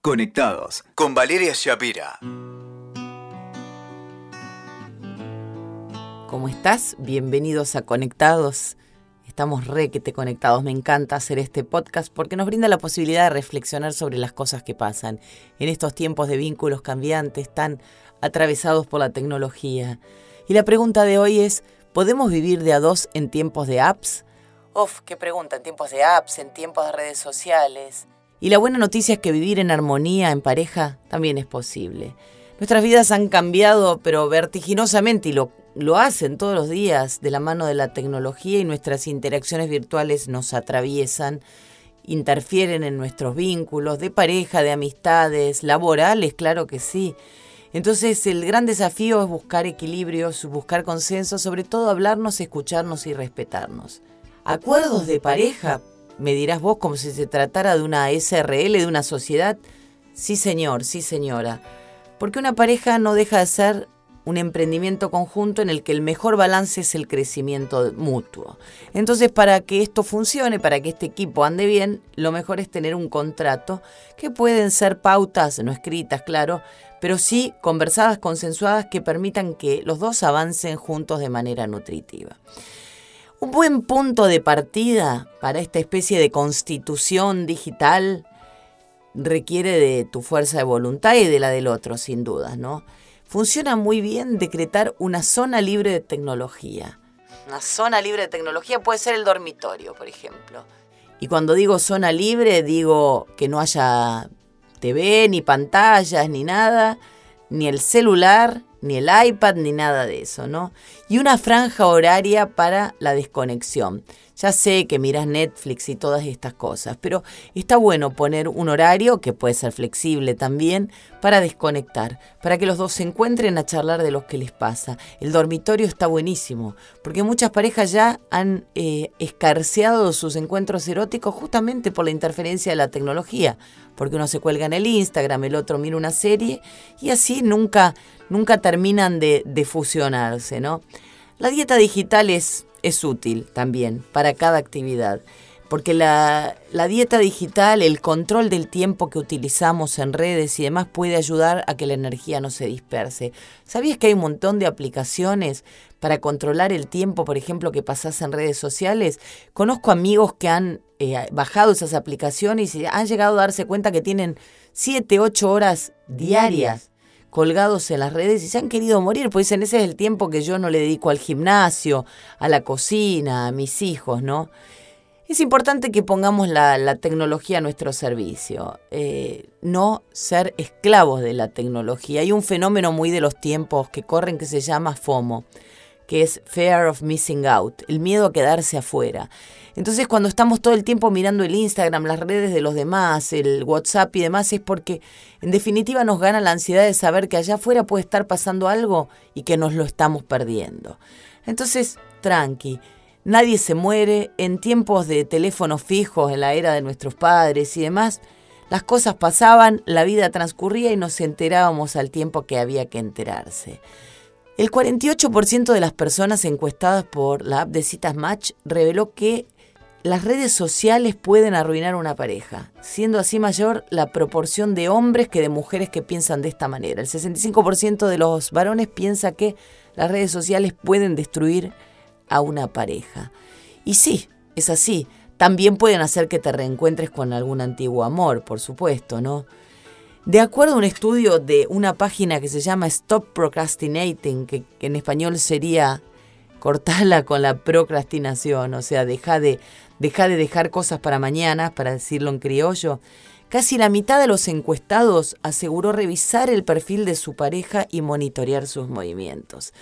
Conectados con Valeria Shapira. ¿Cómo estás? Bienvenidos a Conectados. Estamos re que te conectados. Me encanta hacer este podcast porque nos brinda la posibilidad de reflexionar sobre las cosas que pasan en estos tiempos de vínculos cambiantes tan atravesados por la tecnología. Y la pregunta de hoy es, ¿podemos vivir de a dos en tiempos de apps? Uf, qué pregunta, en tiempos de apps, en tiempos de redes sociales. Y la buena noticia es que vivir en armonía, en pareja, también es posible. Nuestras vidas han cambiado, pero vertiginosamente, y lo, lo hacen todos los días de la mano de la tecnología y nuestras interacciones virtuales nos atraviesan, interfieren en nuestros vínculos de pareja, de amistades, laborales, claro que sí. Entonces el gran desafío es buscar equilibrios, buscar consenso, sobre todo hablarnos, escucharnos y respetarnos. Acuerdos de pareja me dirás vos como si se tratara de una SRL, de una sociedad. Sí, señor, sí, señora. Porque una pareja no deja de ser un emprendimiento conjunto en el que el mejor balance es el crecimiento mutuo. Entonces, para que esto funcione, para que este equipo ande bien, lo mejor es tener un contrato que pueden ser pautas no escritas, claro, pero sí conversadas, consensuadas, que permitan que los dos avancen juntos de manera nutritiva. Un buen punto de partida para esta especie de constitución digital requiere de tu fuerza de voluntad y de la del otro, sin dudas, ¿no? Funciona muy bien decretar una zona libre de tecnología. Una zona libre de tecnología puede ser el dormitorio, por ejemplo. Y cuando digo zona libre, digo que no haya TV, ni pantallas, ni nada, ni el celular, ni el iPad, ni nada de eso, ¿no? Y una franja horaria para la desconexión. Ya sé que miras Netflix y todas estas cosas, pero está bueno poner un horario, que puede ser flexible también, para desconectar, para que los dos se encuentren a charlar de lo que les pasa. El dormitorio está buenísimo, porque muchas parejas ya han eh, escarceado sus encuentros eróticos justamente por la interferencia de la tecnología, porque uno se cuelga en el Instagram, el otro mira una serie y así nunca, nunca terminan de, de fusionarse, ¿no? La dieta digital es es útil también para cada actividad, porque la, dieta digital, el control del tiempo que utilizamos en redes y demás puede ayudar a que la energía no se disperse. ¿Sabías que hay un montón de aplicaciones para controlar el tiempo, por ejemplo, que pasas en redes sociales? Conozco amigos que han eh, bajado esas aplicaciones y han llegado a darse cuenta que tienen 7, 8 horas diarias colgados en las redes y se han querido morir, pues dicen, ese es el tiempo que yo no le dedico al gimnasio, a la cocina, a mis hijos, ¿no? Es importante que pongamos la, tecnología a nuestro servicio, eh, no ser esclavos de la tecnología. Hay un fenómeno muy de los tiempos que corren que se llama FOMO, que es Fear of Missing Out, el miedo a quedarse afuera. Entonces cuando estamos todo el tiempo mirando el Instagram, las redes de los demás, el WhatsApp y demás, es porque en definitiva nos gana la ansiedad de saber que allá afuera puede estar pasando algo y que nos lo estamos perdiendo. Entonces, tranqui, nadie se muere, en tiempos de teléfonos fijos, en la era de nuestros padres y demás, las cosas pasaban, la vida transcurría y nos enterábamos al tiempo que había que enterarse. El 48% de las personas encuestadas por la app de citas Match reveló que las redes sociales pueden arruinar una pareja, siendo así mayor la proporción de hombres que de mujeres que piensan de esta manera. El 65% de los varones piensa que las redes sociales pueden destruir a una pareja. Y sí, es así. También pueden hacer que te reencuentres con algún antiguo amor, por supuesto, ¿no? De acuerdo a un estudio de una página que se llama Stop Procrastinating, que, en español sería cortarla con la procrastinación, o sea, deja de, de dejar cosas para mañana, para decirlo en criollo. Casi la mitad de los encuestados aseguró revisar el perfil de su pareja y monitorear sus movimientos.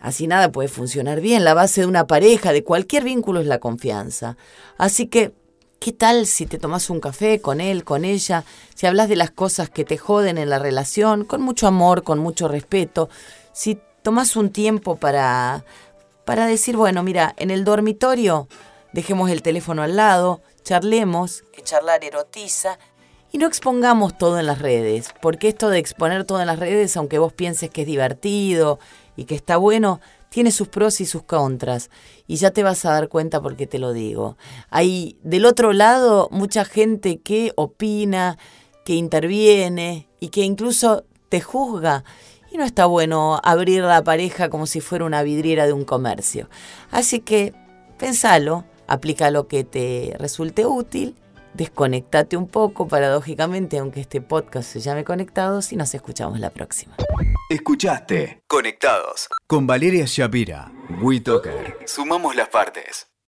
Así nada puede funcionar bien. La base de una pareja, de cualquier vínculo, es la confianza. Así que, ¿qué tal si te tomas un café con él, con ella? Si hablas de las cosas que te joden en la relación, con mucho amor, con mucho respeto. Si tomas un tiempo para, para decir, bueno, mira, en el dormitorio dejemos el teléfono al lado, charlemos, que charlar erotiza, y no expongamos todo en las redes, porque esto de exponer todo en las redes, aunque vos pienses que es divertido y que está bueno, tiene sus pros y sus contras. Y ya te vas a dar cuenta porque te lo digo. Hay del otro lado mucha gente que opina, que interviene y que incluso te juzga. Y no está bueno abrir la pareja como si fuera una vidriera de un comercio. Así que pensalo, aplica lo que te resulte útil, desconectate un poco paradójicamente, aunque este podcast se llame Conectados, y nos escuchamos la próxima. Escuchaste Conectados con Valeria Shapira. WeToker. Sumamos las partes.